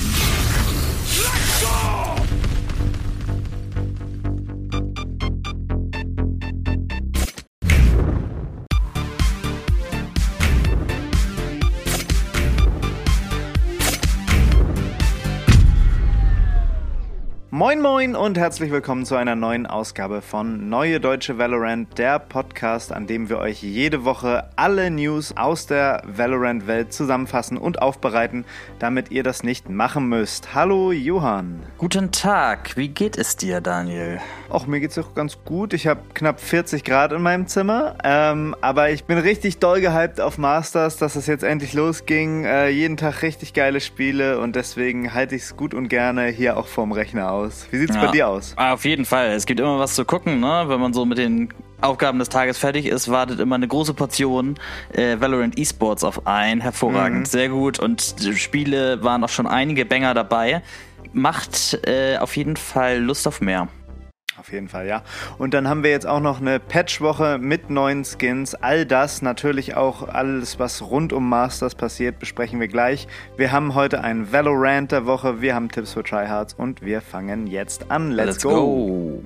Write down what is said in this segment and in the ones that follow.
Let's go! Und herzlich willkommen zu einer neuen Ausgabe von Neue Deutsche Valorant, der Podcast, an dem wir euch jede Woche alle News aus der Valorant-Welt zusammenfassen und aufbereiten, damit ihr das nicht machen müsst. Hallo Johann. Guten Tag, wie geht es dir, Daniel? Auch mir geht es auch ganz gut. Ich habe knapp 40 Grad in meinem Zimmer, ähm, aber ich bin richtig doll gehypt auf Masters, dass es jetzt endlich losging. Äh, jeden Tag richtig geile Spiele und deswegen halte ich es gut und gerne hier auch vorm Rechner aus aus. Wie sieht's ja, bei dir aus? Auf jeden Fall. Es gibt immer was zu gucken, ne? Wenn man so mit den Aufgaben des Tages fertig ist, wartet immer eine große Portion äh, Valorant Esports auf ein. Hervorragend, mhm. sehr gut. Und Spiele waren auch schon einige Banger dabei. Macht äh, auf jeden Fall Lust auf mehr. Auf jeden Fall, ja. Und dann haben wir jetzt auch noch eine Patchwoche mit neuen Skins. All das, natürlich auch alles, was rund um Masters passiert, besprechen wir gleich. Wir haben heute einen Valorant der Woche, wir haben Tipps für Tryhards und wir fangen jetzt an. Let's, Let's go.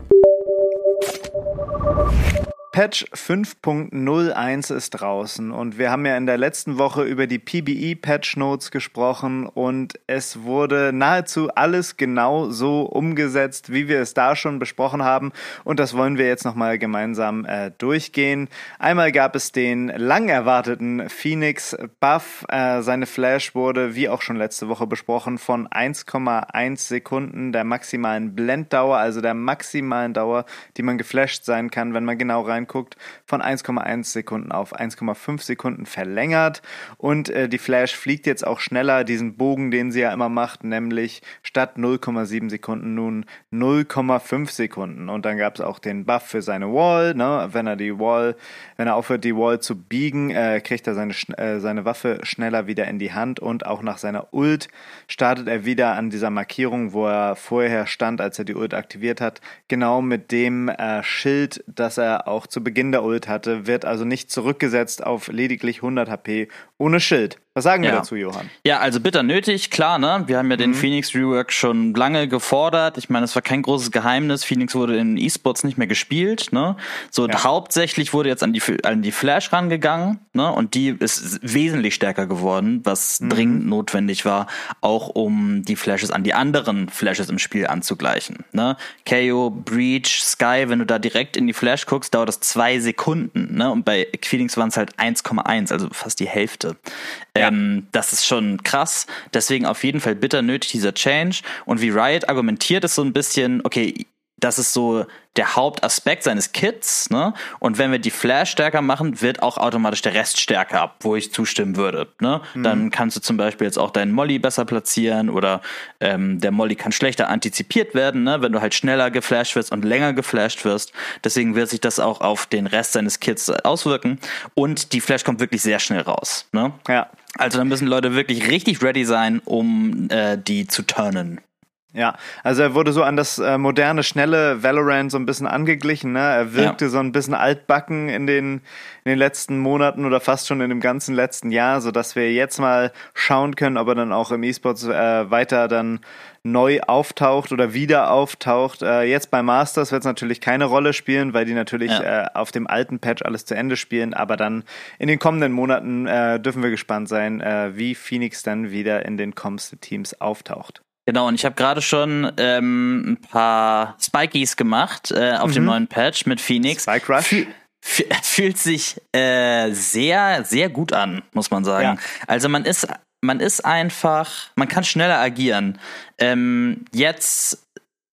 go. Patch 5.01 ist draußen und wir haben ja in der letzten Woche über die PBE Patch Notes gesprochen und es wurde nahezu alles genau so umgesetzt, wie wir es da schon besprochen haben und das wollen wir jetzt nochmal gemeinsam äh, durchgehen. Einmal gab es den lang erwarteten Phoenix Buff. Äh, seine Flash wurde, wie auch schon letzte Woche besprochen, von 1,1 Sekunden der maximalen Blenddauer, also der maximalen Dauer, die man geflasht sein kann, wenn man genau rein reinguckt, von 1,1 Sekunden auf 1,5 Sekunden verlängert. Und äh, die Flash fliegt jetzt auch schneller diesen Bogen, den sie ja immer macht, nämlich statt 0,7 Sekunden nun 0,5 Sekunden. Und dann gab es auch den Buff für seine Wall. Ne? Wenn er die Wall, wenn er aufhört, die Wall zu biegen, äh, kriegt er seine, äh, seine Waffe schneller wieder in die Hand und auch nach seiner Ult startet er wieder an dieser Markierung, wo er vorher stand, als er die Ult aktiviert hat, genau mit dem äh, Schild, das er auch zu Beginn der Ult hatte, wird also nicht zurückgesetzt auf lediglich 100 HP ohne Schild. Was sagen wir ja. dazu, Johann? Ja, also bitter nötig, klar, ne? Wir haben ja den mhm. Phoenix Rework schon lange gefordert. Ich meine, es war kein großes Geheimnis. Phoenix wurde in E-Sports nicht mehr gespielt, ne? So ja. hauptsächlich wurde jetzt an die, an die Flash rangegangen, ne? Und die ist wesentlich stärker geworden, was mhm. dringend notwendig war, auch um die Flashes an die anderen Flashes im Spiel anzugleichen, ne? KO, Breach, Sky, wenn du da direkt in die Flash guckst, dauert das zwei Sekunden, ne? Und bei Phoenix waren es halt 1,1, also fast die Hälfte. Ähm, das ist schon krass. Deswegen auf jeden Fall bitter nötig dieser Change. Und wie Riot argumentiert, ist so ein bisschen, okay, das ist so der Hauptaspekt seines Kits, ne? Und wenn wir die Flash stärker machen, wird auch automatisch der Rest stärker, wo ich zustimmen würde, ne? Mhm. Dann kannst du zum Beispiel jetzt auch deinen Molly besser platzieren oder ähm, der Molly kann schlechter antizipiert werden, ne? Wenn du halt schneller geflasht wirst und länger geflasht wirst. Deswegen wird sich das auch auf den Rest seines Kits auswirken und die Flash kommt wirklich sehr schnell raus, ne? Ja. Also da müssen Leute wirklich richtig ready sein, um äh, die zu turnen. Ja, also er wurde so an das äh, moderne, schnelle Valorant so ein bisschen angeglichen. Ne? Er wirkte ja. so ein bisschen altbacken in den, in den letzten Monaten oder fast schon in dem ganzen letzten Jahr, so dass wir jetzt mal schauen können, ob er dann auch im E-Sports äh, weiter dann neu auftaucht oder wieder auftaucht. Äh, jetzt bei Masters wird es natürlich keine Rolle spielen, weil die natürlich ja. äh, auf dem alten Patch alles zu Ende spielen. Aber dann in den kommenden Monaten äh, dürfen wir gespannt sein, äh, wie Phoenix dann wieder in den kommenden Teams auftaucht. Genau, und ich habe gerade schon ähm, ein paar Spikies gemacht äh, auf mhm. dem neuen Patch mit Phoenix. Spike Rush. Fü fühlt sich äh, sehr, sehr gut an, muss man sagen. Ja. Also man ist, man ist einfach, man kann schneller agieren. Ähm, jetzt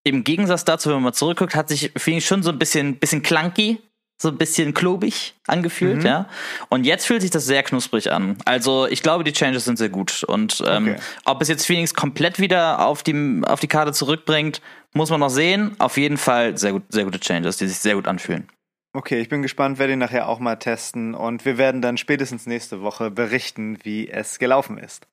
im Gegensatz dazu, wenn man zurückguckt, hat sich Phoenix schon so ein bisschen, bisschen clunky so ein bisschen klobig angefühlt, mhm. ja. Und jetzt fühlt sich das sehr knusprig an. Also ich glaube, die Changes sind sehr gut. Und ähm, okay. ob es jetzt Phoenix komplett wieder auf die, auf die Karte zurückbringt, muss man noch sehen. Auf jeden Fall sehr gut, sehr gute Changes, die sich sehr gut anfühlen. Okay, ich bin gespannt, werde ihn nachher auch mal testen und wir werden dann spätestens nächste Woche berichten, wie es gelaufen ist.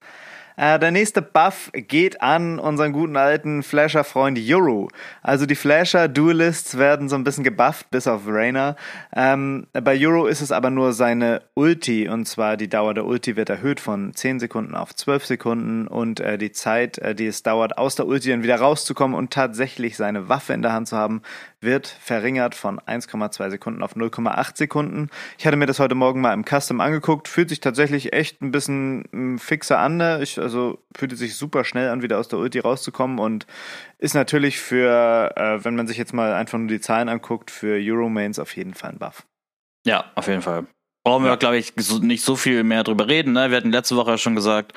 Äh, der nächste Buff geht an unseren guten alten Flasher-Freund Yoru. Also die Flasher-Duelists werden so ein bisschen gebufft, bis auf Rainer. Ähm, bei Yoru ist es aber nur seine Ulti, und zwar die Dauer der Ulti wird erhöht von 10 Sekunden auf 12 Sekunden und äh, die Zeit, äh, die es dauert, aus der Ulti dann wieder rauszukommen und tatsächlich seine Waffe in der Hand zu haben, wird verringert von 1,2 Sekunden auf 0,8 Sekunden. Ich hatte mir das heute Morgen mal im Custom angeguckt, fühlt sich tatsächlich echt ein bisschen hm, fixer an. Ne? Ich, also fühlte sich super schnell an, wieder aus der Ulti rauszukommen und ist natürlich für, äh, wenn man sich jetzt mal einfach nur die Zahlen anguckt, für Euromains auf jeden Fall ein Buff. Ja, auf jeden Fall. Brauchen wir, ja. glaube ich, nicht so viel mehr drüber reden. Ne? Wir hatten letzte Woche schon gesagt,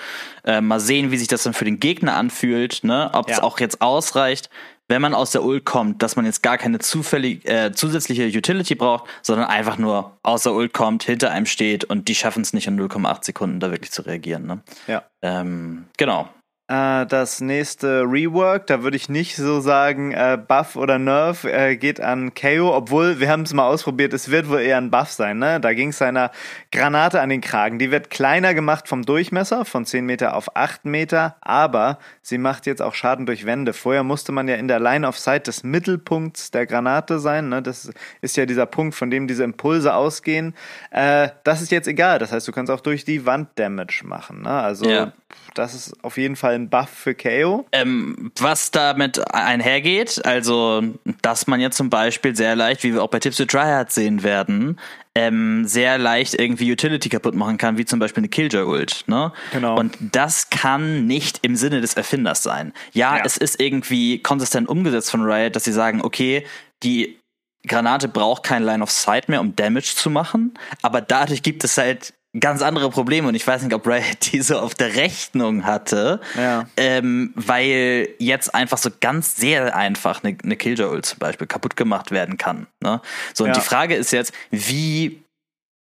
äh, mal sehen, wie sich das dann für den Gegner anfühlt, ne? ob es ja. auch jetzt ausreicht, wenn man aus der Ult kommt, dass man jetzt gar keine zufällig, äh, zusätzliche Utility braucht, sondern einfach nur aus der Ult kommt, hinter einem steht und die schaffen es nicht in 0,8 Sekunden da wirklich zu reagieren. Ne? Ja. Ähm, genau. Äh, das nächste Rework, da würde ich nicht so sagen, äh, Buff oder Nerf äh, geht an KO, obwohl wir haben es mal ausprobiert, es wird wohl eher ein Buff sein. Ne? Da ging es einer Granate an den Kragen. Die wird kleiner gemacht vom Durchmesser, von 10 Meter auf 8 Meter, aber sie macht jetzt auch Schaden durch Wände. Vorher musste man ja in der Line of Sight des Mittelpunkts der Granate sein. Ne? Das ist ja dieser Punkt, von dem diese Impulse ausgehen. Äh, das ist jetzt egal. Das heißt, du kannst auch durch die Wand Damage machen. Ne? Also ja. das ist auf jeden Fall ein Buff für KO? Ähm, was damit einhergeht, also dass man jetzt zum Beispiel sehr leicht, wie wir auch bei Tips to Tryhard sehen werden, ähm, sehr leicht irgendwie Utility kaputt machen kann, wie zum Beispiel eine Killjoy-Ult. Ne? Genau. Und das kann nicht im Sinne des Erfinders sein. Ja, ja, es ist irgendwie konsistent umgesetzt von Riot, dass sie sagen, okay, die Granate braucht kein Line of Sight mehr, um Damage zu machen, aber dadurch gibt es halt ganz andere Probleme und ich weiß nicht, ob Riot die so auf der Rechnung hatte, ja. ähm, weil jetzt einfach so ganz sehr einfach eine, eine Killjoy zum Beispiel kaputt gemacht werden kann. Ne? So, und ja. die Frage ist jetzt, wie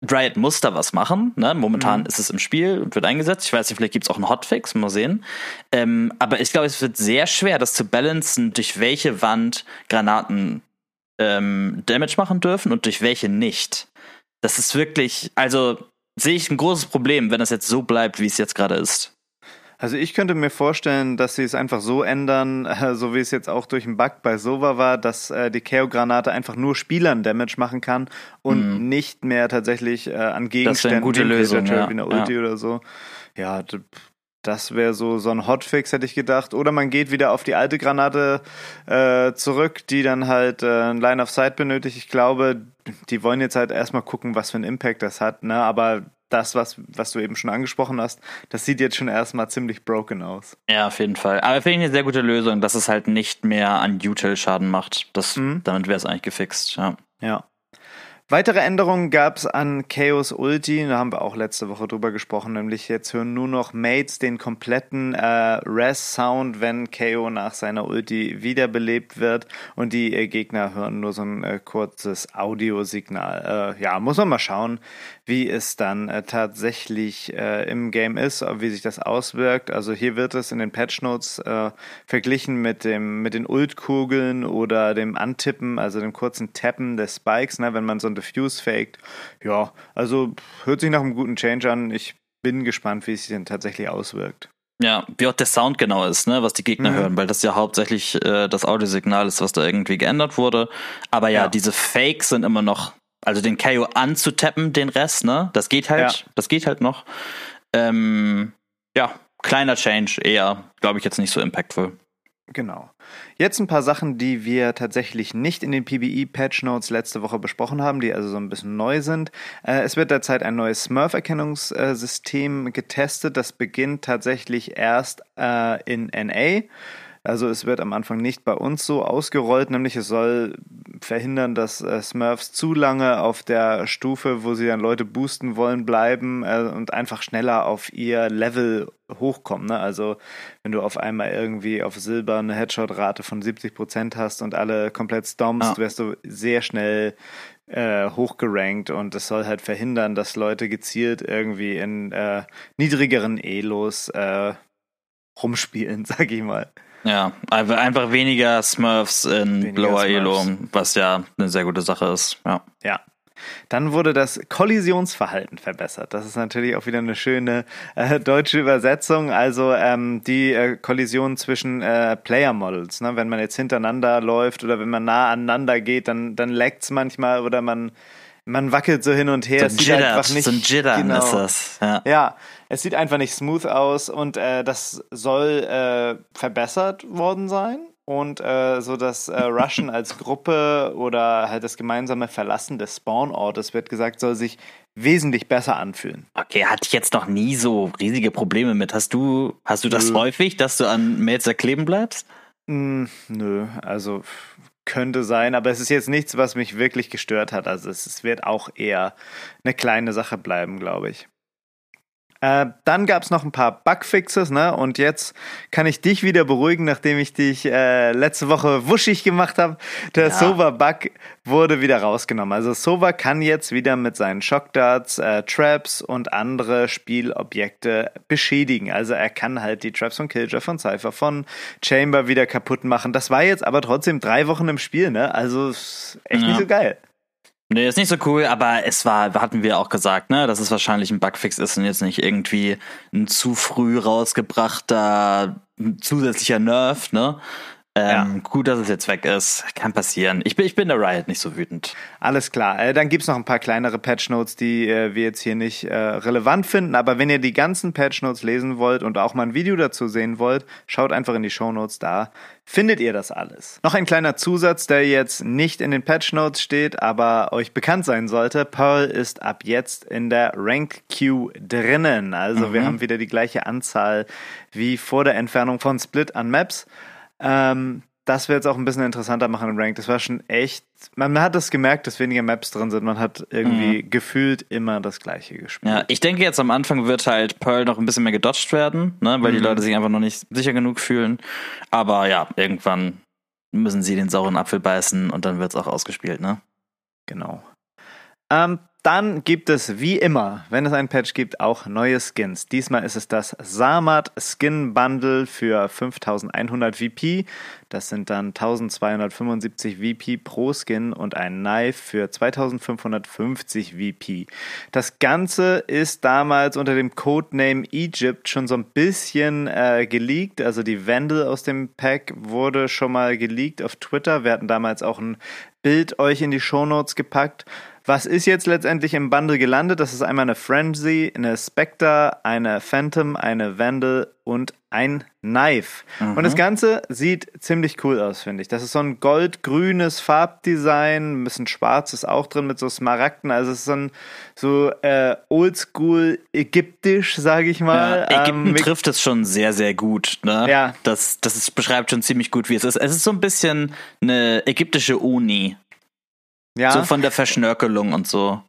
Riot muss da was machen. Ne? Momentan mhm. ist es im Spiel und wird eingesetzt. Ich weiß nicht, vielleicht gibt es auch einen Hotfix, mal sehen. Ähm, aber ich glaube, es wird sehr schwer, das zu balancen, durch welche Wand Granaten ähm, Damage machen dürfen und durch welche nicht. Das ist wirklich, also sehe ich ein großes Problem, wenn das jetzt so bleibt, wie es jetzt gerade ist. Also ich könnte mir vorstellen, dass sie es einfach so ändern, äh, so wie es jetzt auch durch einen Bug bei Sova war, dass äh, die Chaos-Granate einfach nur Spielern Damage machen kann und mhm. nicht mehr tatsächlich äh, an Gegenständen, das gute Lösung, ja. wie eine Ulti ja. oder so. Ja, das wäre so so ein Hotfix, hätte ich gedacht. Oder man geht wieder auf die alte Granate äh, zurück, die dann halt äh, ein Line of Sight benötigt. Ich glaube, die wollen jetzt halt erstmal gucken, was für einen Impact das hat. Ne? Aber das, was, was du eben schon angesprochen hast, das sieht jetzt schon erstmal ziemlich broken aus. Ja, auf jeden Fall. Aber finde ich eine sehr gute Lösung, dass es halt nicht mehr an Util Schaden macht. Das, mhm. Damit wäre es eigentlich gefixt, ja. Ja. Weitere Änderungen gab es an Chaos Ulti, da haben wir auch letzte Woche drüber gesprochen, nämlich jetzt hören nur noch Mates den kompletten äh, Res-Sound, wenn KO nach seiner Ulti wiederbelebt wird und die äh, Gegner hören nur so ein äh, kurzes Audiosignal. Äh, ja, muss man mal schauen, wie es dann äh, tatsächlich äh, im Game ist, wie sich das auswirkt. Also hier wird es in den Patch Notes verglichen mit dem mit den Ult-Kugeln oder dem Antippen, also dem kurzen Tappen des Spikes, ne, wenn man so ein Diffuse faked. Ja, also hört sich nach einem guten Change an. Ich bin gespannt, wie es sich denn tatsächlich auswirkt. Ja, wie auch der Sound genau ist, ne, was die Gegner mhm. hören, weil das ja hauptsächlich äh, das Audiosignal ist, was da irgendwie geändert wurde. Aber ja, ja, diese Fakes sind immer noch, also den KO anzutappen, den Rest, ne, das geht halt, ja. das geht halt noch. Ähm, ja, kleiner Change, eher, glaube ich, jetzt nicht so impactful. Genau. Jetzt ein paar Sachen, die wir tatsächlich nicht in den PBE-Patch Notes letzte Woche besprochen haben, die also so ein bisschen neu sind. Äh, es wird derzeit ein neues Smurf-Erkennungssystem getestet. Das beginnt tatsächlich erst äh, in NA. Also es wird am Anfang nicht bei uns so ausgerollt, nämlich es soll verhindern, dass äh, Smurfs zu lange auf der Stufe, wo sie dann Leute boosten wollen, bleiben äh, und einfach schneller auf ihr Level hochkommen. Ne? Also wenn du auf einmal irgendwie auf Silber eine Headshot-Rate von 70% hast und alle komplett stompst, ja. wirst du sehr schnell äh, hochgerankt und es soll halt verhindern, dass Leute gezielt irgendwie in äh, niedrigeren Elos äh, rumspielen, sag ich mal. Ja, einfach weniger Smurfs in weniger Lower Elo, was ja eine sehr gute Sache ist. Ja. Ja. Dann wurde das Kollisionsverhalten verbessert. Das ist natürlich auch wieder eine schöne äh, deutsche Übersetzung. Also ähm, die äh, Kollision zwischen äh, Player Models. Ne? Wenn man jetzt hintereinander läuft oder wenn man nah aneinander geht, dann, dann leckt's manchmal oder man man wackelt so hin und her. So ein Jitter, einfach nicht, so ein Jitter genau, ist das. Ja. ja, es sieht einfach nicht smooth aus und äh, das soll äh, verbessert worden sein. Und äh, so das äh, Rushen als Gruppe oder halt das gemeinsame Verlassen des Spawnortes, wird gesagt, soll sich wesentlich besser anfühlen. Okay, hatte ich jetzt noch nie so riesige Probleme mit. Hast du, hast du das häufig, dass du an Melzer kleben bleibst? Mm, nö, also könnte sein, aber es ist jetzt nichts, was mich wirklich gestört hat. Also es, es wird auch eher eine kleine Sache bleiben, glaube ich. Äh, dann gab es noch ein paar Bugfixes, ne? Und jetzt kann ich dich wieder beruhigen, nachdem ich dich äh, letzte Woche wuschig gemacht habe. Der ja. Sova-Bug wurde wieder rausgenommen. Also Sova kann jetzt wieder mit seinen Shockdarts, äh, Traps und andere Spielobjekte beschädigen. Also er kann halt die Traps von Killjoy, von Cypher, von Chamber wieder kaputt machen. Das war jetzt aber trotzdem drei Wochen im Spiel, ne? Also echt ja. nicht so geil. Nee, ist nicht so cool, aber es war, hatten wir auch gesagt, ne, dass es wahrscheinlich ein Bugfix ist und jetzt nicht irgendwie ein zu früh rausgebrachter zusätzlicher Nerf, ne? Ähm, ja. Gut, dass es jetzt weg ist. Kann passieren. Ich bin, ich bin der Riot nicht so wütend. Alles klar. Äh, dann gibt's noch ein paar kleinere Patch Notes, die äh, wir jetzt hier nicht äh, relevant finden. Aber wenn ihr die ganzen Patch Notes lesen wollt und auch mal ein Video dazu sehen wollt, schaut einfach in die Show Notes da. Findet ihr das alles? Noch ein kleiner Zusatz, der jetzt nicht in den Patch Notes steht, aber euch bekannt sein sollte. Pearl ist ab jetzt in der Rank Queue drinnen. Also mhm. wir haben wieder die gleiche Anzahl wie vor der Entfernung von Split an Maps. Ähm, das wird jetzt auch ein bisschen interessanter machen im Rank. Das war schon echt. Man hat das gemerkt, dass weniger Maps drin sind. Man hat irgendwie mhm. gefühlt immer das gleiche gespielt. Ja, ich denke jetzt am Anfang wird halt Pearl noch ein bisschen mehr gedodged werden, ne, weil mhm. die Leute sich einfach noch nicht sicher genug fühlen. Aber ja, irgendwann müssen sie den sauren Apfel beißen und dann wird es auch ausgespielt, ne? Genau. Ähm, dann gibt es wie immer, wenn es ein Patch gibt, auch neue Skins. Diesmal ist es das Samat Skin Bundle für 5100 VP. Das sind dann 1275 VP pro Skin und ein Knife für 2550 VP. Das Ganze ist damals unter dem Codename Egypt schon so ein bisschen äh, geleakt. Also die Vandal aus dem Pack wurde schon mal geleakt auf Twitter. Wir hatten damals auch ein Bild euch in die Shownotes gepackt. Was ist jetzt letztendlich im Bundle gelandet? Das ist einmal eine Frenzy, eine Spectre, eine Phantom, eine Vandal und ein Knife. Mhm. Und das Ganze sieht ziemlich cool aus, finde ich. Das ist so ein goldgrünes Farbdesign, ein bisschen schwarz ist auch drin mit so Smaragden. Also es ist so ein so äh, oldschool ägyptisch, sage ich mal. Ja, Ägypten ähm, trifft es schon sehr, sehr gut. Ne? Ja. Das, das ist, beschreibt schon ziemlich gut, wie es ist. Es ist so ein bisschen eine ägyptische Uni. Ja. So von der Verschnörkelung und so.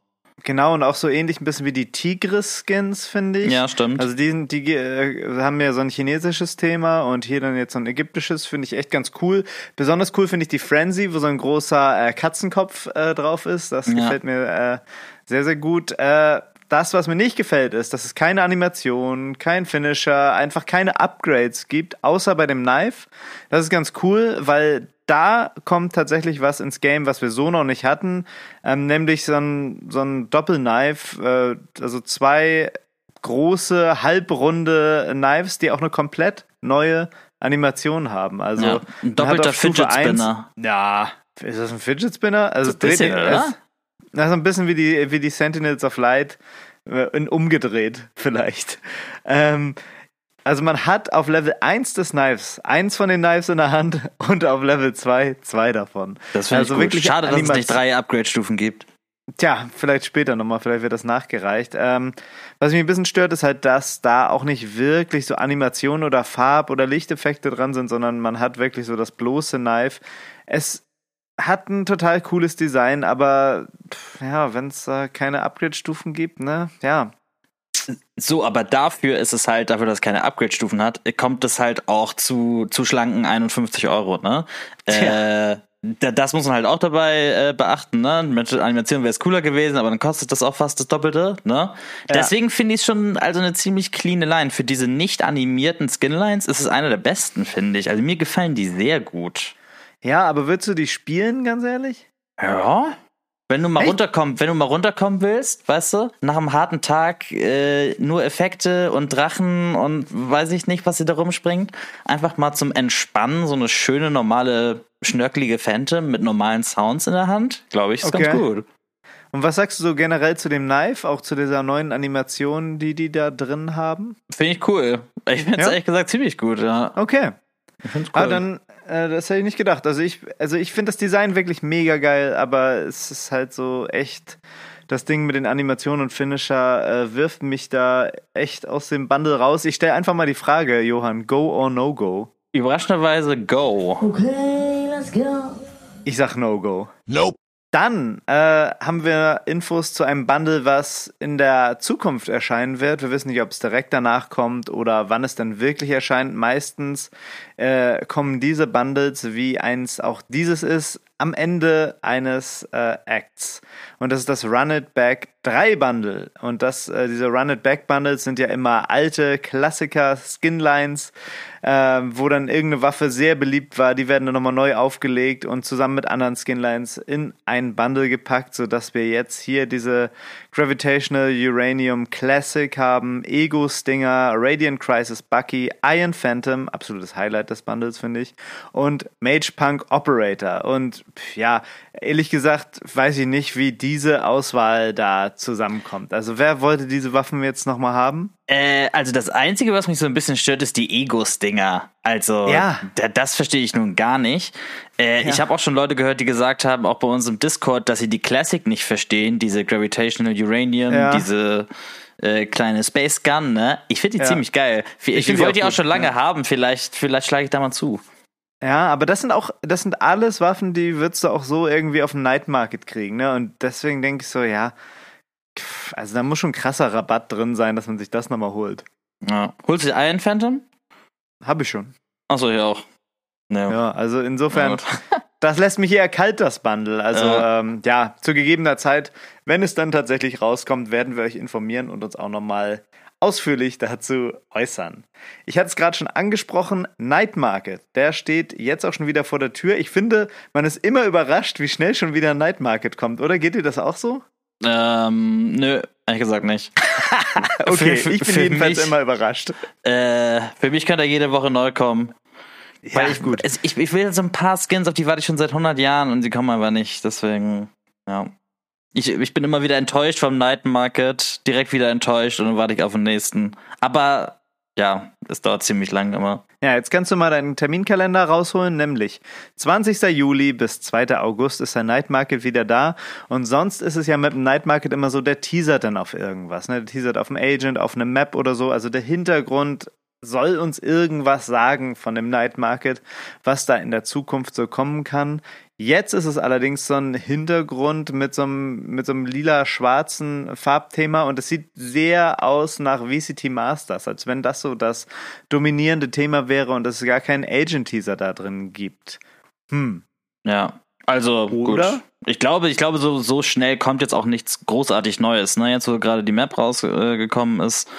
Genau, und auch so ähnlich ein bisschen wie die Tigris-Skins, finde ich. Ja, stimmt. Also die, die äh, haben ja so ein chinesisches Thema und hier dann jetzt so ein ägyptisches, finde ich echt ganz cool. Besonders cool finde ich die Frenzy, wo so ein großer äh, Katzenkopf äh, drauf ist. Das ja. gefällt mir äh, sehr, sehr gut. Äh, das, was mir nicht gefällt, ist, dass es keine Animation, kein Finisher, einfach keine Upgrades gibt, außer bei dem Knife. Das ist ganz cool, weil da kommt tatsächlich was ins Game, was wir so noch nicht hatten, ähm, nämlich so ein, so ein Doppelknife, äh, also zwei große, halbrunde Knives, die auch eine komplett neue Animation haben. Also ja, ein doppelter Fidget Spinner. Ja, ist das ein Fidget Spinner? Also so bisschen, dreht, oder? Das ist ein bisschen wie die, wie die Sentinels of Light äh, in umgedreht, vielleicht. Ähm, also man hat auf Level 1 des Knives eins von den Knives in der Hand und auf Level 2 zwei davon. Das finde also ich wirklich Schade, dass es nicht drei Upgrade-Stufen gibt. Tja, vielleicht später nochmal, vielleicht wird das nachgereicht. Ähm, was mich ein bisschen stört, ist halt, dass da auch nicht wirklich so Animationen oder Farb- oder Lichteffekte dran sind, sondern man hat wirklich so das bloße Knife. Es hat ein total cooles Design, aber ja, wenn es da keine Upgrade-Stufen gibt, ne, ja, so, aber dafür ist es halt, dafür, dass es keine Upgrade-Stufen hat, kommt es halt auch zu, zu schlanken 51 Euro, ne? Äh, das muss man halt auch dabei äh, beachten, ne? Mit Animation wäre es cooler gewesen, aber dann kostet das auch fast das Doppelte, ne? Ja. Deswegen finde ich es schon also eine ziemlich clean Line. Für diese nicht animierten Skinlines ist es einer der besten, finde ich. Also mir gefallen die sehr gut. Ja, aber würdest du die spielen, ganz ehrlich? Ja. Wenn du mal Echt? runterkommen, wenn du mal runterkommen willst, weißt du, nach einem harten Tag äh, nur Effekte und Drachen und weiß ich nicht, was sie da rumspringt, einfach mal zum Entspannen so eine schöne normale schnörkelige Phantom mit normalen Sounds in der Hand, glaube ich, ist okay. ganz gut. Und was sagst du so generell zu dem Knife, auch zu dieser neuen Animation, die die da drin haben? Finde ich cool. Ich finde es ja? ehrlich gesagt ziemlich gut, ja. Okay. Ich ah, cool. Ah, dann das hätte ich nicht gedacht. Also ich, also ich finde das Design wirklich mega geil, aber es ist halt so echt. Das Ding mit den Animationen und Finisher äh, wirft mich da echt aus dem Bundle raus. Ich stelle einfach mal die Frage, Johann, go or no go? Überraschenderweise go. Okay, let's go. Ich sag no go. Nope. Dann äh, haben wir Infos zu einem Bundle, was in der Zukunft erscheinen wird. Wir wissen nicht, ob es direkt danach kommt oder wann es dann wirklich erscheint. Meistens äh, kommen diese Bundles, wie eins auch dieses ist, am Ende eines äh, Acts. Und das ist das Run It Back 3 Bundle. Und das, äh, diese Run It Back Bundles sind ja immer alte Klassiker, Skinlines, äh, wo dann irgendeine Waffe sehr beliebt war. Die werden dann nochmal neu aufgelegt und zusammen mit anderen Skinlines in ein Bundle gepackt, sodass wir jetzt hier diese Gravitational Uranium Classic haben, Ego Stinger, Radiant Crisis Bucky, Iron Phantom, absolutes Highlight des Bundles, finde ich, und Mage Punk Operator. Und ja, ehrlich gesagt, weiß ich nicht, wie diese Auswahl da zusammenkommt. Also wer wollte diese Waffen jetzt nochmal haben? Äh, also das Einzige, was mich so ein bisschen stört, ist die Ego-Stinger. Also ja. das verstehe ich nun gar nicht. Äh, ja. Ich habe auch schon Leute gehört, die gesagt haben, auch bei uns im Discord, dass sie die Classic nicht verstehen, diese Gravitational Uranium, ja. diese äh, kleine Space Gun, ne? Ich finde die ziemlich geil. Ich, ich wollte die auch, schon lange haben, vielleicht, vielleicht schlage ich da mal zu. Ja, aber das sind auch, das sind alles Waffen, die würdest du auch so irgendwie auf dem Night Market kriegen, ne? Und deswegen denke ich so, ja, also da muss schon krasser Rabatt drin sein, dass man sich das nochmal holt. Ja. Holst du Iron Phantom? Hab ich schon. Achso, ja auch. Ja, ja also insofern, das lässt mich eher kalt, das Bundle. Also ja. Ähm, ja, zu gegebener Zeit, wenn es dann tatsächlich rauskommt, werden wir euch informieren und uns auch nochmal ausführlich dazu äußern. Ich hatte es gerade schon angesprochen, Night Market, der steht jetzt auch schon wieder vor der Tür. Ich finde, man ist immer überrascht, wie schnell schon wieder Night Market kommt, oder? Geht dir das auch so? Ähm, nö, ehrlich gesagt nicht. okay, für, ich bin jedenfalls mich, immer überrascht. Äh, für mich könnte er jede Woche neu kommen. Ja, Weil ich, gut. Ich, ich will so ein paar Skins, auf die warte ich schon seit 100 Jahren und sie kommen aber nicht, deswegen, ja. Ich, ich bin immer wieder enttäuscht vom Night Market, direkt wieder enttäuscht und dann warte ich auf den nächsten. Aber ja, es dauert ziemlich lang immer. Ja, jetzt kannst du mal deinen Terminkalender rausholen, nämlich 20. Juli bis 2. August ist der Night Market wieder da. Und sonst ist es ja mit dem Night Market immer so, der teasert dann auf irgendwas. Ne? Der teasert auf einem Agent, auf einem Map oder so. Also der Hintergrund soll uns irgendwas sagen von dem Night Market, was da in der Zukunft so kommen kann. Jetzt ist es allerdings so ein Hintergrund mit so einem, mit so einem lila-schwarzen Farbthema und es sieht sehr aus nach VCT Masters, als wenn das so das dominierende Thema wäre und es gar keinen Agent-Teaser da drin gibt. Hm. Ja, also Oder? gut. Ich glaube, ich glaube, so, so schnell kommt jetzt auch nichts großartig Neues. Ne? Jetzt, wo gerade die Map rausgekommen äh, ist,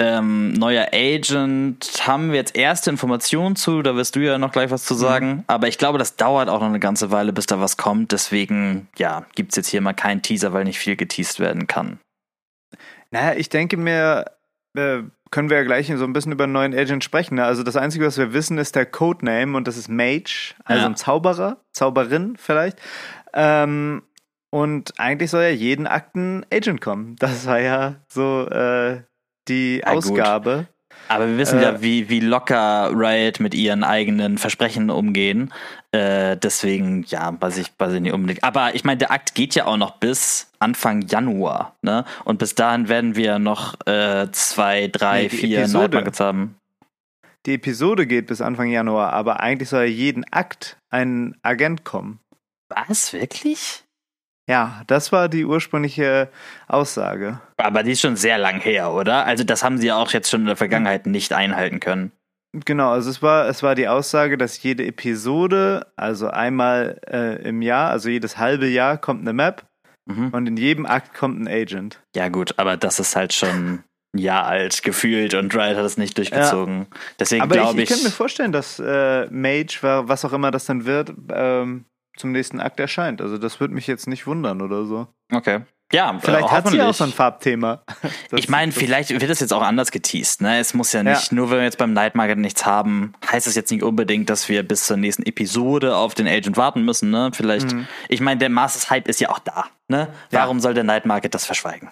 ähm, neuer Agent haben wir jetzt erste Informationen zu, da wirst du ja noch gleich was zu sagen. Mhm. Aber ich glaube, das dauert auch noch eine ganze Weile, bis da was kommt. Deswegen, ja, gibt's jetzt hier mal keinen Teaser, weil nicht viel geteased werden kann. Naja, ich denke mir, äh, können wir ja gleich so ein bisschen über einen neuen Agent sprechen. Ne? Also das Einzige, was wir wissen, ist der Codename und das ist Mage, also ja. ein Zauberer, Zauberin vielleicht. Ähm, und eigentlich soll ja jeden Akten Agent kommen. Das war ja so äh, die ja, Ausgabe. Gut. Aber wir wissen äh, ja, wie, wie locker Riot mit ihren eigenen Versprechen umgehen. Äh, deswegen, ja, weiß ich, weiß ich nicht unbedingt. Aber ich meine, der Akt geht ja auch noch bis Anfang Januar, ne? Und bis dahin werden wir noch äh, zwei, drei, nee, vier Nightmarkets haben. Die Episode geht bis Anfang Januar, aber eigentlich soll ja jeden Akt ein Agent kommen. Was? Wirklich? Ja, das war die ursprüngliche Aussage. Aber die ist schon sehr lang her, oder? Also das haben sie ja auch jetzt schon in der Vergangenheit nicht einhalten können. Genau, also es war, es war die Aussage, dass jede Episode, also einmal äh, im Jahr, also jedes halbe Jahr kommt eine Map mhm. und in jedem Akt kommt ein Agent. Ja gut, aber das ist halt schon ein Jahr alt gefühlt und Riot hat es nicht durchgezogen. Ja. Deswegen glaube ich. Ich, ich kann mir vorstellen, dass äh, Mage, was auch immer das dann wird, ähm, zum nächsten Akt erscheint. Also das würde mich jetzt nicht wundern oder so. Okay. Ja, vielleicht äh, hat sie auch so ein Farbthema. Das, ich meine, vielleicht wird es jetzt auch anders geteased. Ne? Es muss ja nicht, ja. nur wenn wir jetzt beim Night Market nichts haben, heißt es jetzt nicht unbedingt, dass wir bis zur nächsten Episode auf den Agent warten müssen. Ne? Vielleicht, mhm. ich meine, der Masters Hype ist ja auch da. Ne? Warum ja. soll der Night Market das verschweigen?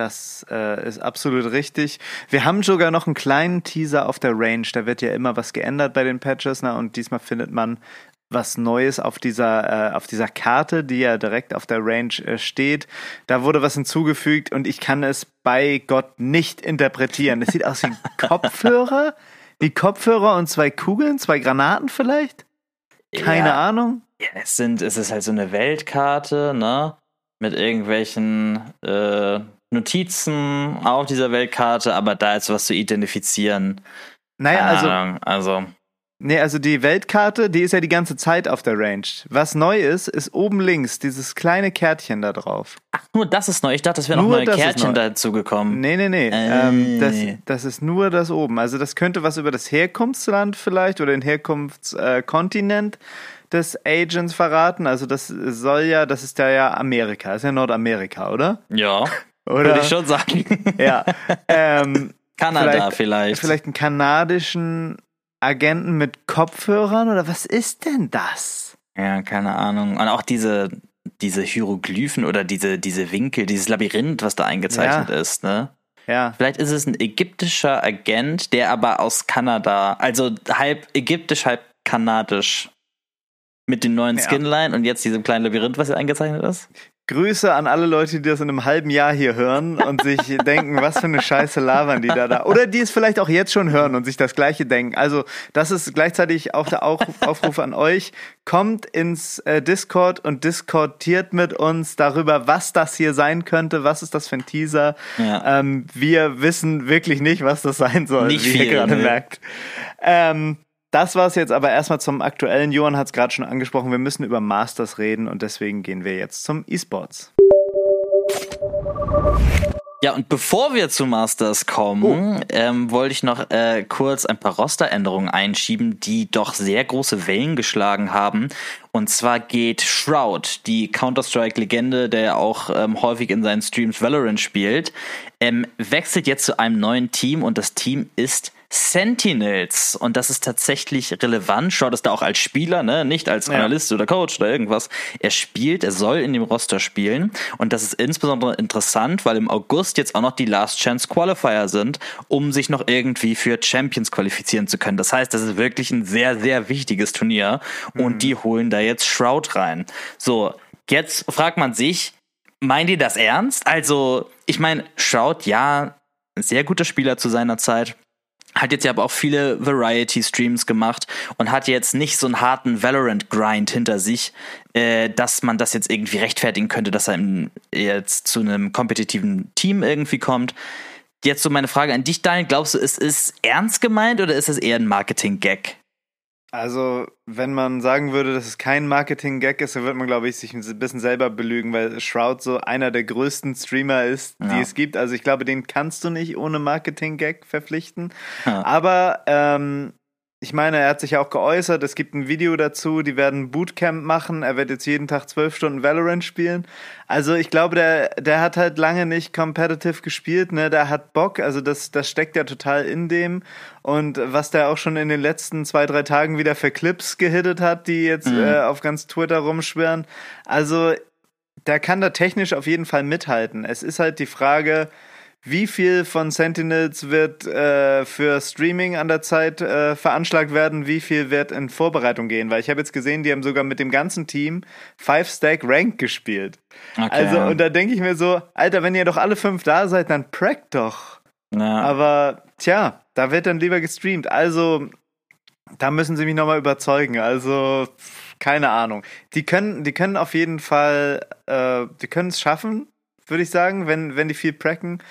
Das äh, ist absolut richtig. Wir haben sogar noch einen kleinen Teaser auf der Range. Da wird ja immer was geändert bei den Patches. Ne? Und diesmal findet man was Neues auf dieser, äh, auf dieser Karte, die ja direkt auf der Range äh, steht. Da wurde was hinzugefügt und ich kann es bei Gott nicht interpretieren. Es sieht aus wie Kopfhörer, wie Kopfhörer und zwei Kugeln, zwei Granaten vielleicht? Keine ja. Ahnung. Ja, es sind, es ist halt so eine Weltkarte, ne? Mit irgendwelchen äh, Notizen auf dieser Weltkarte, aber da ist was zu identifizieren. Naja, also, also Nee, also die Weltkarte, die ist ja die ganze Zeit auf der Range. Was neu ist, ist oben links dieses kleine Kärtchen da drauf. Ach, nur das ist neu. Ich dachte, es wäre noch neue Kärtchen dazu gekommen. Nee, nee, nee. Äh. Ähm, das, das ist nur das oben. Also das könnte was über das Herkunftsland vielleicht oder den Herkunftskontinent äh, des Agents verraten. Also das soll ja, das ist ja, ja Amerika, das ist ja Nordamerika, oder? Ja. oder? Würde ich schon sagen. ja. Ähm, Kanada vielleicht, vielleicht. Vielleicht einen kanadischen Agenten mit Kopfhörern oder was ist denn das? Ja, keine Ahnung. Und auch diese, diese Hieroglyphen oder diese, diese Winkel, dieses Labyrinth, was da eingezeichnet ja. ist, ne? Ja. Vielleicht ist es ein ägyptischer Agent, der aber aus Kanada, also halb ägyptisch, halb kanadisch mit dem neuen ja. Skinline und jetzt diesem kleinen Labyrinth, was hier eingezeichnet ist. Grüße an alle Leute, die das in einem halben Jahr hier hören und sich denken, was für eine Scheiße labern die da da. Oder die es vielleicht auch jetzt schon hören und sich das Gleiche denken. Also, das ist gleichzeitig auch der Aufruf an euch. Kommt ins äh, Discord und diskutiert mit uns darüber, was das hier sein könnte. Was ist das für ein Teaser? Ja. Ähm, wir wissen wirklich nicht, was das sein soll, nicht wie viel, ihr gerade merkt. Ähm, das war es jetzt aber erstmal zum aktuellen. Johann hat es gerade schon angesprochen, wir müssen über Masters reden und deswegen gehen wir jetzt zum E-Sports. Ja, und bevor wir zu Masters kommen, oh. ähm, wollte ich noch äh, kurz ein paar Rosteränderungen einschieben, die doch sehr große Wellen geschlagen haben. Und zwar geht Shroud, die Counter-Strike-Legende, der ja auch ähm, häufig in seinen Streams Valorant spielt, ähm, wechselt jetzt zu einem neuen Team und das Team ist Sentinels. Und das ist tatsächlich relevant. Schaut es da auch als Spieler, ne? Nicht als Analyst ja. oder Coach oder irgendwas. Er spielt, er soll in dem Roster spielen. Und das ist insbesondere interessant, weil im August jetzt auch noch die Last Chance Qualifier sind, um sich noch irgendwie für Champions qualifizieren zu können. Das heißt, das ist wirklich ein sehr, sehr wichtiges Turnier. Mhm. Und die holen da jetzt Shroud rein. So, jetzt fragt man sich, meint ihr das ernst? Also, ich meine, Shroud, ja, ein sehr guter Spieler zu seiner Zeit hat jetzt ja aber auch viele Variety-Streams gemacht und hat jetzt nicht so einen harten Valorant-Grind hinter sich, äh, dass man das jetzt irgendwie rechtfertigen könnte, dass er jetzt zu einem kompetitiven Team irgendwie kommt. Jetzt so meine Frage an dich, Daniel. Glaubst du, es ist ernst gemeint oder ist es eher ein Marketing-Gag? Also, wenn man sagen würde, dass es kein Marketing-Gag ist, dann würde man, glaube ich, sich ein bisschen selber belügen, weil Shroud so einer der größten Streamer ist, die ja. es gibt. Also, ich glaube, den kannst du nicht ohne Marketing-Gag verpflichten. Ja. Aber ähm, ich meine, er hat sich ja auch geäußert, es gibt ein Video dazu, die werden Bootcamp machen, er wird jetzt jeden Tag zwölf Stunden Valorant spielen. Also ich glaube, der, der hat halt lange nicht competitive gespielt, ne? Der hat Bock, also das, das steckt ja total in dem. Und was der auch schon in den letzten zwei, drei Tagen wieder für Clips gehittet hat, die jetzt mhm. äh, auf ganz Twitter rumschwirren. Also der kann da technisch auf jeden Fall mithalten. Es ist halt die Frage, wie viel von Sentinels wird äh, für Streaming an der Zeit äh, veranschlagt werden, wie viel wird in Vorbereitung gehen, weil ich habe jetzt gesehen, die haben sogar mit dem ganzen Team Five Stack Rank gespielt. Okay. Also und da denke ich mir so, Alter, wenn ihr doch alle fünf da seid, dann prack doch. Ja. Aber tja, da wird dann lieber gestreamt. Also da müssen sie mich nochmal überzeugen. Also keine Ahnung. Die können, die können auf jeden Fall, äh, die können es schaffen, würde ich sagen, wenn, wenn die viel pracken.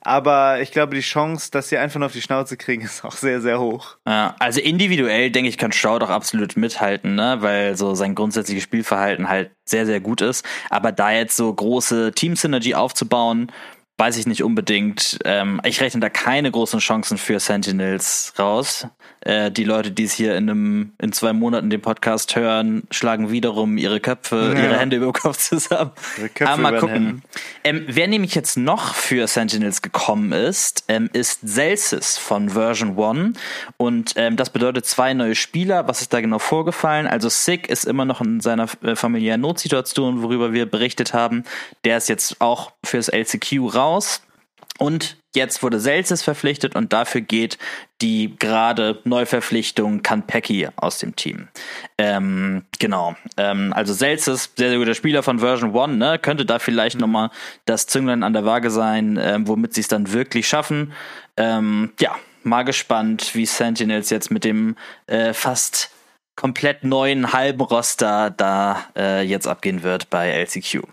Aber ich glaube, die Chance, dass sie einfach nur auf die Schnauze kriegen, ist auch sehr, sehr hoch. Ja, also individuell, denke ich, kann Stroud auch absolut mithalten, ne? weil so sein grundsätzliches Spielverhalten halt sehr, sehr gut ist. Aber da jetzt so große Team-Synergy aufzubauen, weiß ich nicht unbedingt. Ähm, ich rechne da keine großen Chancen für Sentinels raus. Äh, die Leute, die es hier in einem, in zwei Monaten den Podcast hören, schlagen wiederum ihre Köpfe, ja. ihre Hände über den Kopf zusammen. Ihre Köpfe Aber mal gucken. Ähm, wer nämlich jetzt noch für Sentinels gekommen ist, ähm, ist Celsius von Version 1. Und ähm, das bedeutet zwei neue Spieler. Was ist da genau vorgefallen? Also Sick ist immer noch in seiner äh, familiären Notsituation, worüber wir berichtet haben. Der ist jetzt auch fürs LCQ raus. Und jetzt wurde Celsius verpflichtet und dafür geht die gerade Neuverpflichtung Kanpeki aus dem Team. Ähm, genau. Ähm, also Celsius, sehr, sehr guter Spieler von Version 1, ne? könnte da vielleicht mhm. nochmal das Zünglein an der Waage sein, ähm, womit sie es dann wirklich schaffen. Ähm, ja, mal gespannt, wie Sentinels jetzt mit dem äh, fast komplett neuen halben Roster da äh, jetzt abgehen wird bei LCQ.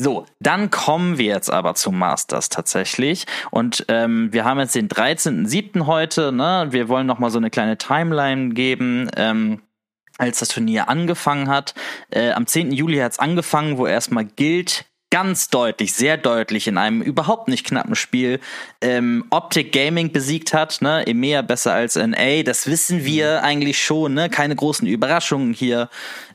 So, dann kommen wir jetzt aber zum Masters tatsächlich. Und ähm, wir haben jetzt den 13.07. heute. Ne? Wir wollen noch mal so eine kleine Timeline geben. Ähm, als das Turnier angefangen hat. Äh, am 10. Juli hat es angefangen, wo erstmal gilt, ganz deutlich, sehr deutlich in einem überhaupt nicht knappen Spiel ähm, Optic Gaming besiegt hat, ne? EMEA besser als NA, das wissen wir mhm. eigentlich schon, ne? Keine großen Überraschungen hier.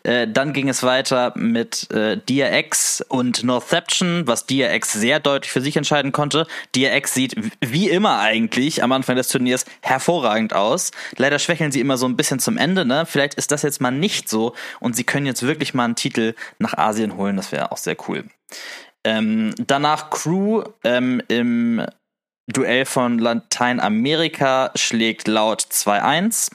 Äh, dann ging es weiter mit äh, DRX und Northception, was DRX sehr deutlich für sich entscheiden konnte. DRX sieht wie immer eigentlich am Anfang des Turniers hervorragend aus. Leider schwächeln sie immer so ein bisschen zum Ende, ne? Vielleicht ist das jetzt mal nicht so und sie können jetzt wirklich mal einen Titel nach Asien holen, das wäre auch sehr cool. Ähm, danach Crew ähm, im Duell von Lateinamerika schlägt laut 2-1.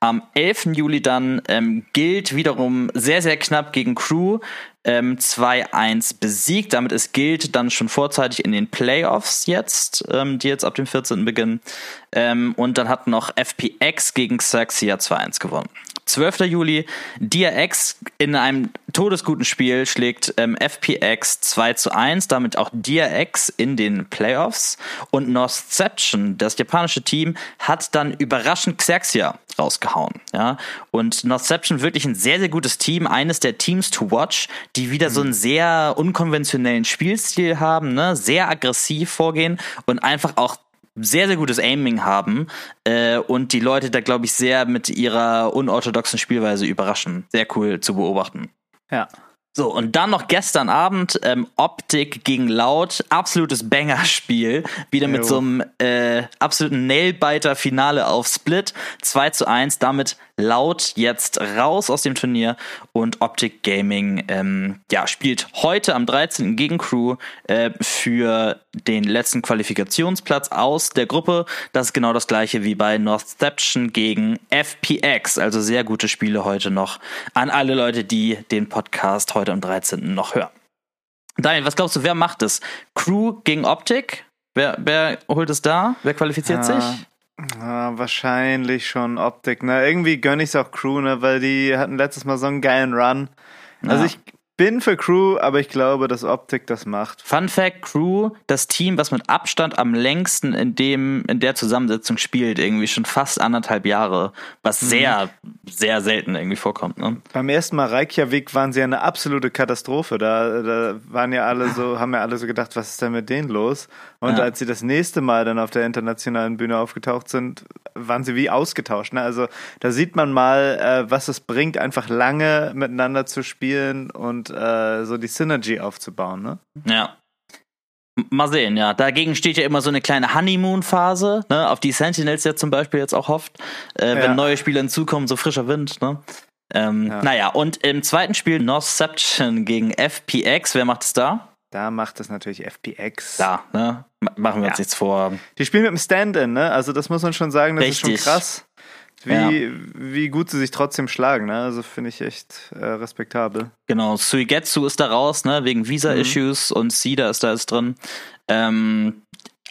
Am 11. Juli dann ähm, gilt wiederum sehr, sehr knapp gegen Crew ähm, 2-1 besiegt. Damit ist gilt dann schon vorzeitig in den Playoffs jetzt, ähm, die jetzt ab dem 14. beginnen. Ähm, und dann hat noch FPX gegen Saxia 2-1 gewonnen. 12. Juli, DRX in einem todesguten Spiel schlägt ähm, FPX 2 zu 1, damit auch DRX in den Playoffs. Und Northception, das japanische Team, hat dann überraschend Xerxia rausgehauen. Ja? Und Northception wirklich ein sehr, sehr gutes Team, eines der Teams to watch, die wieder mhm. so einen sehr unkonventionellen Spielstil haben, ne? sehr aggressiv vorgehen und einfach auch sehr, sehr gutes Aiming haben äh, und die Leute da, glaube ich, sehr mit ihrer unorthodoxen Spielweise überraschen. Sehr cool zu beobachten. Ja. So, und dann noch gestern Abend ähm, Optik gegen Laut, absolutes Banger-Spiel. Wieder mit jo. so einem äh, absoluten Nailbiter-Finale auf Split. 2 zu 1, damit Laut jetzt raus aus dem Turnier und Optic Gaming ähm, ja, spielt heute am 13. gegen Crew äh, für den letzten Qualifikationsplatz aus der Gruppe. Das ist genau das gleiche wie bei Northception gegen FPX. Also sehr gute Spiele heute noch an alle Leute, die den Podcast heute am 13. noch hören. Daniel, was glaubst du, wer macht es? Crew gegen Optik? Wer, wer holt es da? Wer qualifiziert ja. sich? Ah, wahrscheinlich schon Optik, ne? Irgendwie gönn ich's auch Crew, ne? Weil die hatten letztes Mal so einen geilen Run. Also ja. ich bin für Crew, aber ich glaube, dass Optik das macht. Fun Fact: Crew, das Team, was mit Abstand am längsten in dem in der Zusammensetzung spielt, irgendwie schon fast anderthalb Jahre, was mhm. sehr sehr selten irgendwie vorkommt. Ne? Beim ersten Mal Reykjavik waren sie ja eine absolute Katastrophe. Da, da waren ja alle so, haben ja alle so gedacht, was ist denn mit denen los? Und ja. als sie das nächste Mal dann auf der internationalen Bühne aufgetaucht sind, waren sie wie ausgetauscht. Ne? Also da sieht man mal, äh, was es bringt, einfach lange miteinander zu spielen und äh, so die Synergy aufzubauen. Ne? Ja. Mal sehen, ja. Dagegen steht ja immer so eine kleine Honeymoon-Phase, ne, auf die Sentinels ja zum Beispiel jetzt auch hofft, äh, ja. wenn neue Spieler hinzukommen, so frischer Wind, ne? Ähm, ja. Naja, und im zweiten Spiel Northception gegen FPX, wer macht es da? Da macht es natürlich FPX. Da, ne? Machen wir ja. uns nichts vor. Die spielen mit dem Stand-In, ne? Also das muss man schon sagen, das Richtig. ist schon krass. Wie, ja. wie gut sie sich trotzdem schlagen, ne? Also finde ich echt äh, respektabel. Genau, Suigetsu ist da raus, ne? Wegen Visa-Issues mhm. und Sida ist da jetzt drin. Ähm,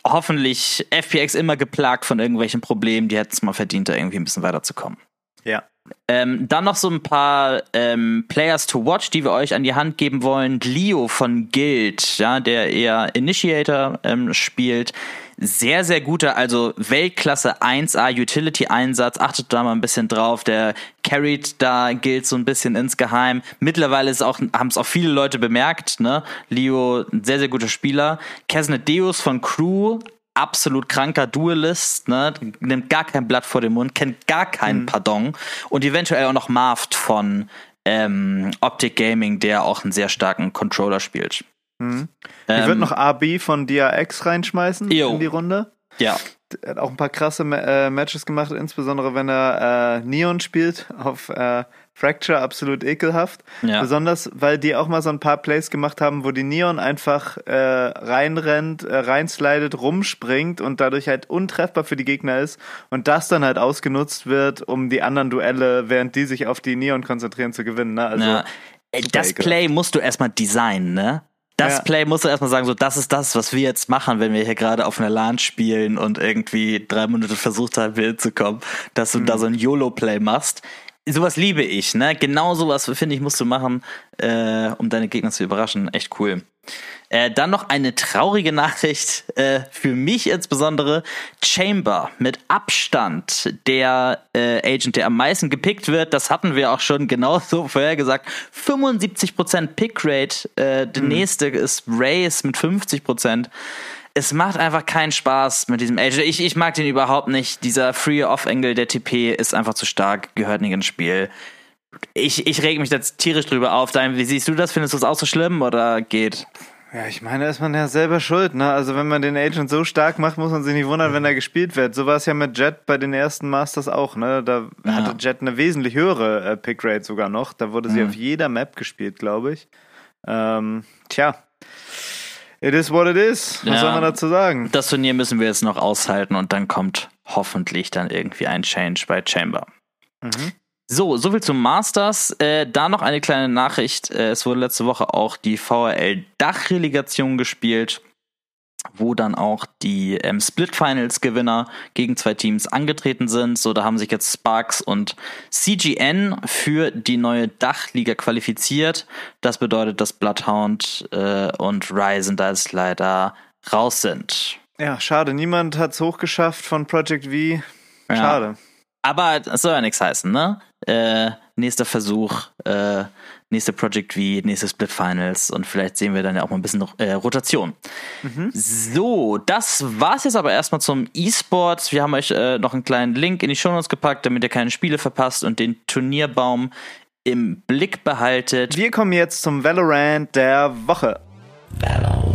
hoffentlich FPX immer geplagt von irgendwelchen Problemen, die hätten es mal verdient, da irgendwie ein bisschen weiterzukommen. Ja. Ähm, dann noch so ein paar ähm, Players to watch, die wir euch an die Hand geben wollen. Leo von Guild, ja, der eher Initiator ähm, spielt. Sehr, sehr guter, also Weltklasse 1A Utility-Einsatz. Achtet da mal ein bisschen drauf. Der carried da Guild so ein bisschen insgeheim. Mittlerweile ist auch, haben es auch viele Leute bemerkt, ne? Leo, ein sehr, sehr guter Spieler. Kesnet Deus von Crew, absolut kranker Duelist, ne? nimmt gar kein Blatt vor den Mund, kennt gar keinen mhm. Pardon und eventuell auch noch Marft von ähm, Optic Gaming, der auch einen sehr starken Controller spielt. Mhm. Ähm, ich würde noch AB von DRX reinschmeißen jo. in die Runde. Ja. Er hat auch ein paar krasse äh, Matches gemacht, insbesondere wenn er äh, Neon spielt auf äh, Fracture, absolut ekelhaft. Ja. Besonders, weil die auch mal so ein paar Plays gemacht haben, wo die Neon einfach äh, reinrennt, äh, reinslidet, rumspringt und dadurch halt untreffbar für die Gegner ist und das dann halt ausgenutzt wird, um die anderen Duelle, während die sich auf die Neon konzentrieren, zu gewinnen. Ne? Also, ja. Das Play musst du erstmal designen, ne? Das ja. Play musst du erstmal sagen, so, das ist das, was wir jetzt machen, wenn wir hier gerade auf einer LAN spielen und irgendwie drei Monate versucht haben, Bild zu kommen, dass du mhm. da so ein YOLO-Play machst. Sowas liebe ich, ne? Genau sowas, finde ich, musst du machen, äh, um deine Gegner zu überraschen. Echt cool. Äh, dann noch eine traurige Nachricht äh, für mich insbesondere. Chamber mit Abstand der äh, Agent, der am meisten gepickt wird. Das hatten wir auch schon genauso vorher gesagt. 75% Pickrate. Äh, der mhm. nächste ist Race mit 50% es macht einfach keinen Spaß mit diesem Agent. Ich, ich mag den überhaupt nicht. Dieser Free-Off-Angle der TP ist einfach zu stark, gehört nicht ins Spiel ich, ich reg mich jetzt tierisch drüber auf. Dein, wie siehst du das? Findest du es auch so schlimm oder geht? Ja, ich meine, da ist man ja selber schuld, ne? Also wenn man den Agent so stark macht, muss man sich nicht wundern, wenn er gespielt wird. So war es ja mit Jet bei den ersten Masters auch, ne? Da ja. hatte Jet eine wesentlich höhere äh, Pickrate sogar noch. Da wurde sie mhm. auf jeder Map gespielt, glaube ich. Ähm, tja. It is what it is. Was ja, soll man dazu sagen? Das Turnier müssen wir jetzt noch aushalten und dann kommt hoffentlich dann irgendwie ein Change bei Chamber. Mhm. So, soviel zum Masters. Äh, da noch eine kleine Nachricht. Äh, es wurde letzte Woche auch die VRL-Dachrelegation gespielt, wo dann auch die ähm, Split-Finals-Gewinner gegen zwei Teams angetreten sind. So, da haben sich jetzt Sparks und CGN für die neue Dachliga qualifiziert. Das bedeutet, dass Bloodhound äh, und Ryzen da jetzt leider raus sind. Ja, schade. Niemand hat es hochgeschafft von Project V. Schade. Ja. Aber das soll ja nichts heißen, ne? Äh, nächster Versuch, äh, nächste Project V, nächste Split Finals und vielleicht sehen wir dann ja auch mal ein bisschen äh, Rotation. Mhm. So, das war's jetzt aber erstmal zum E-Sports. Wir haben euch äh, noch einen kleinen Link in die Show Notes gepackt, damit ihr keine Spiele verpasst und den Turnierbaum im Blick behaltet. Wir kommen jetzt zum Valorant der Woche. Valorant.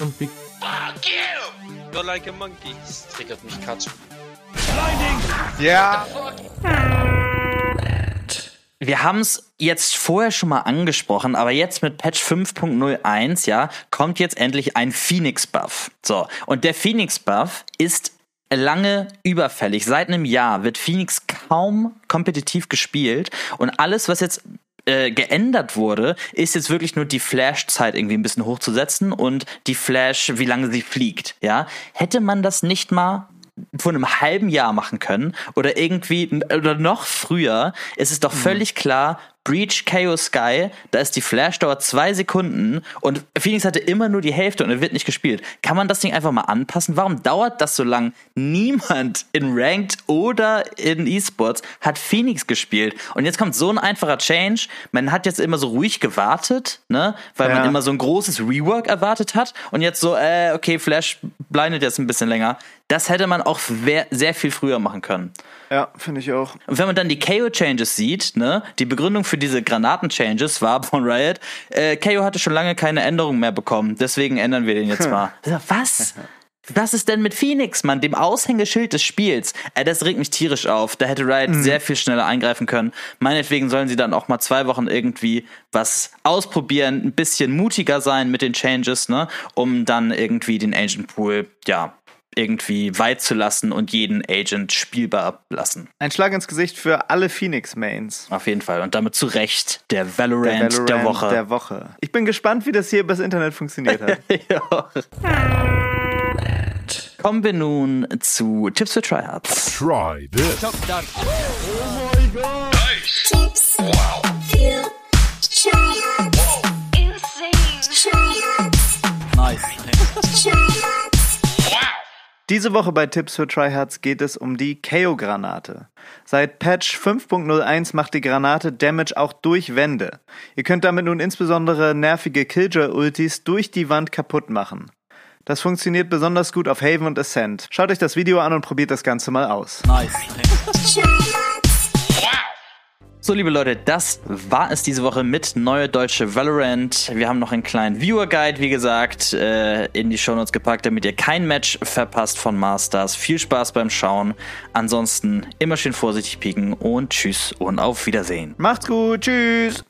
Und Fuck you! You're like a monkey. Das triggert mich Katsu. Ja. Wir haben es jetzt vorher schon mal angesprochen, aber jetzt mit Patch 5.01, ja, kommt jetzt endlich ein Phoenix-Buff. So, und der Phoenix-Buff ist lange überfällig. Seit einem Jahr wird Phoenix kaum kompetitiv gespielt und alles, was jetzt äh, geändert wurde, ist jetzt wirklich nur die Flash-Zeit irgendwie ein bisschen hochzusetzen und die Flash, wie lange sie fliegt. Ja, hätte man das nicht mal vor einem halben Jahr machen können oder irgendwie oder noch früher, ist es doch mhm. völlig klar, Breach KO Sky, da ist die Flashdauer zwei Sekunden und Phoenix hatte immer nur die Hälfte und er wird nicht gespielt. Kann man das Ding einfach mal anpassen? Warum dauert das so lang? Niemand in Ranked oder in Esports hat Phoenix gespielt. Und jetzt kommt so ein einfacher Change. Man hat jetzt immer so ruhig gewartet, ne? Weil ja. man immer so ein großes Rework erwartet hat. Und jetzt so, äh, okay, Flash blindet jetzt ein bisschen länger. Das hätte man auch sehr viel früher machen können. Ja, finde ich auch. Und wenn man dann die KO-Changes sieht, ne, die Begründung für diese Granaten-Changes war von Riot, äh, KO hatte schon lange keine Änderungen mehr bekommen, deswegen ändern wir den jetzt mal. Was? Was ist denn mit Phoenix, Mann? Dem Aushängeschild des Spiels. Äh, das regt mich tierisch auf. Da hätte Riot mhm. sehr viel schneller eingreifen können. Meinetwegen sollen sie dann auch mal zwei Wochen irgendwie was ausprobieren, ein bisschen mutiger sein mit den Changes, ne? Um dann irgendwie den Agent Pool, ja, irgendwie weit zu lassen und jeden Agent spielbar lassen. Ein Schlag ins Gesicht für alle Phoenix-Mains. Auf jeden Fall. Und damit zu Recht der Valorant der, Valorant der Woche. Der Woche. Ich bin gespannt, wie das hier übers Internet funktioniert hat. ja. Kommen wir nun zu Tipps für Tryhards. Try this. Oh my god. Nice. Tipps wow. Diese Woche bei Tipps für Tryhards geht es um die KO-Granate. Seit Patch 5.01 macht die Granate Damage auch durch Wände. Ihr könnt damit nun insbesondere nervige Killjoy-Ultis durch die Wand kaputt machen. Das funktioniert besonders gut auf Haven und Ascent. Schaut euch das Video an und probiert das Ganze mal aus. Nice. So, liebe Leute, das war es diese Woche mit Neue Deutsche Valorant. Wir haben noch einen kleinen Viewer-Guide, wie gesagt, äh, in die Shownotes gepackt, damit ihr kein Match verpasst von Masters. Viel Spaß beim Schauen. Ansonsten immer schön vorsichtig pieken und tschüss und auf Wiedersehen. Macht's gut, tschüss.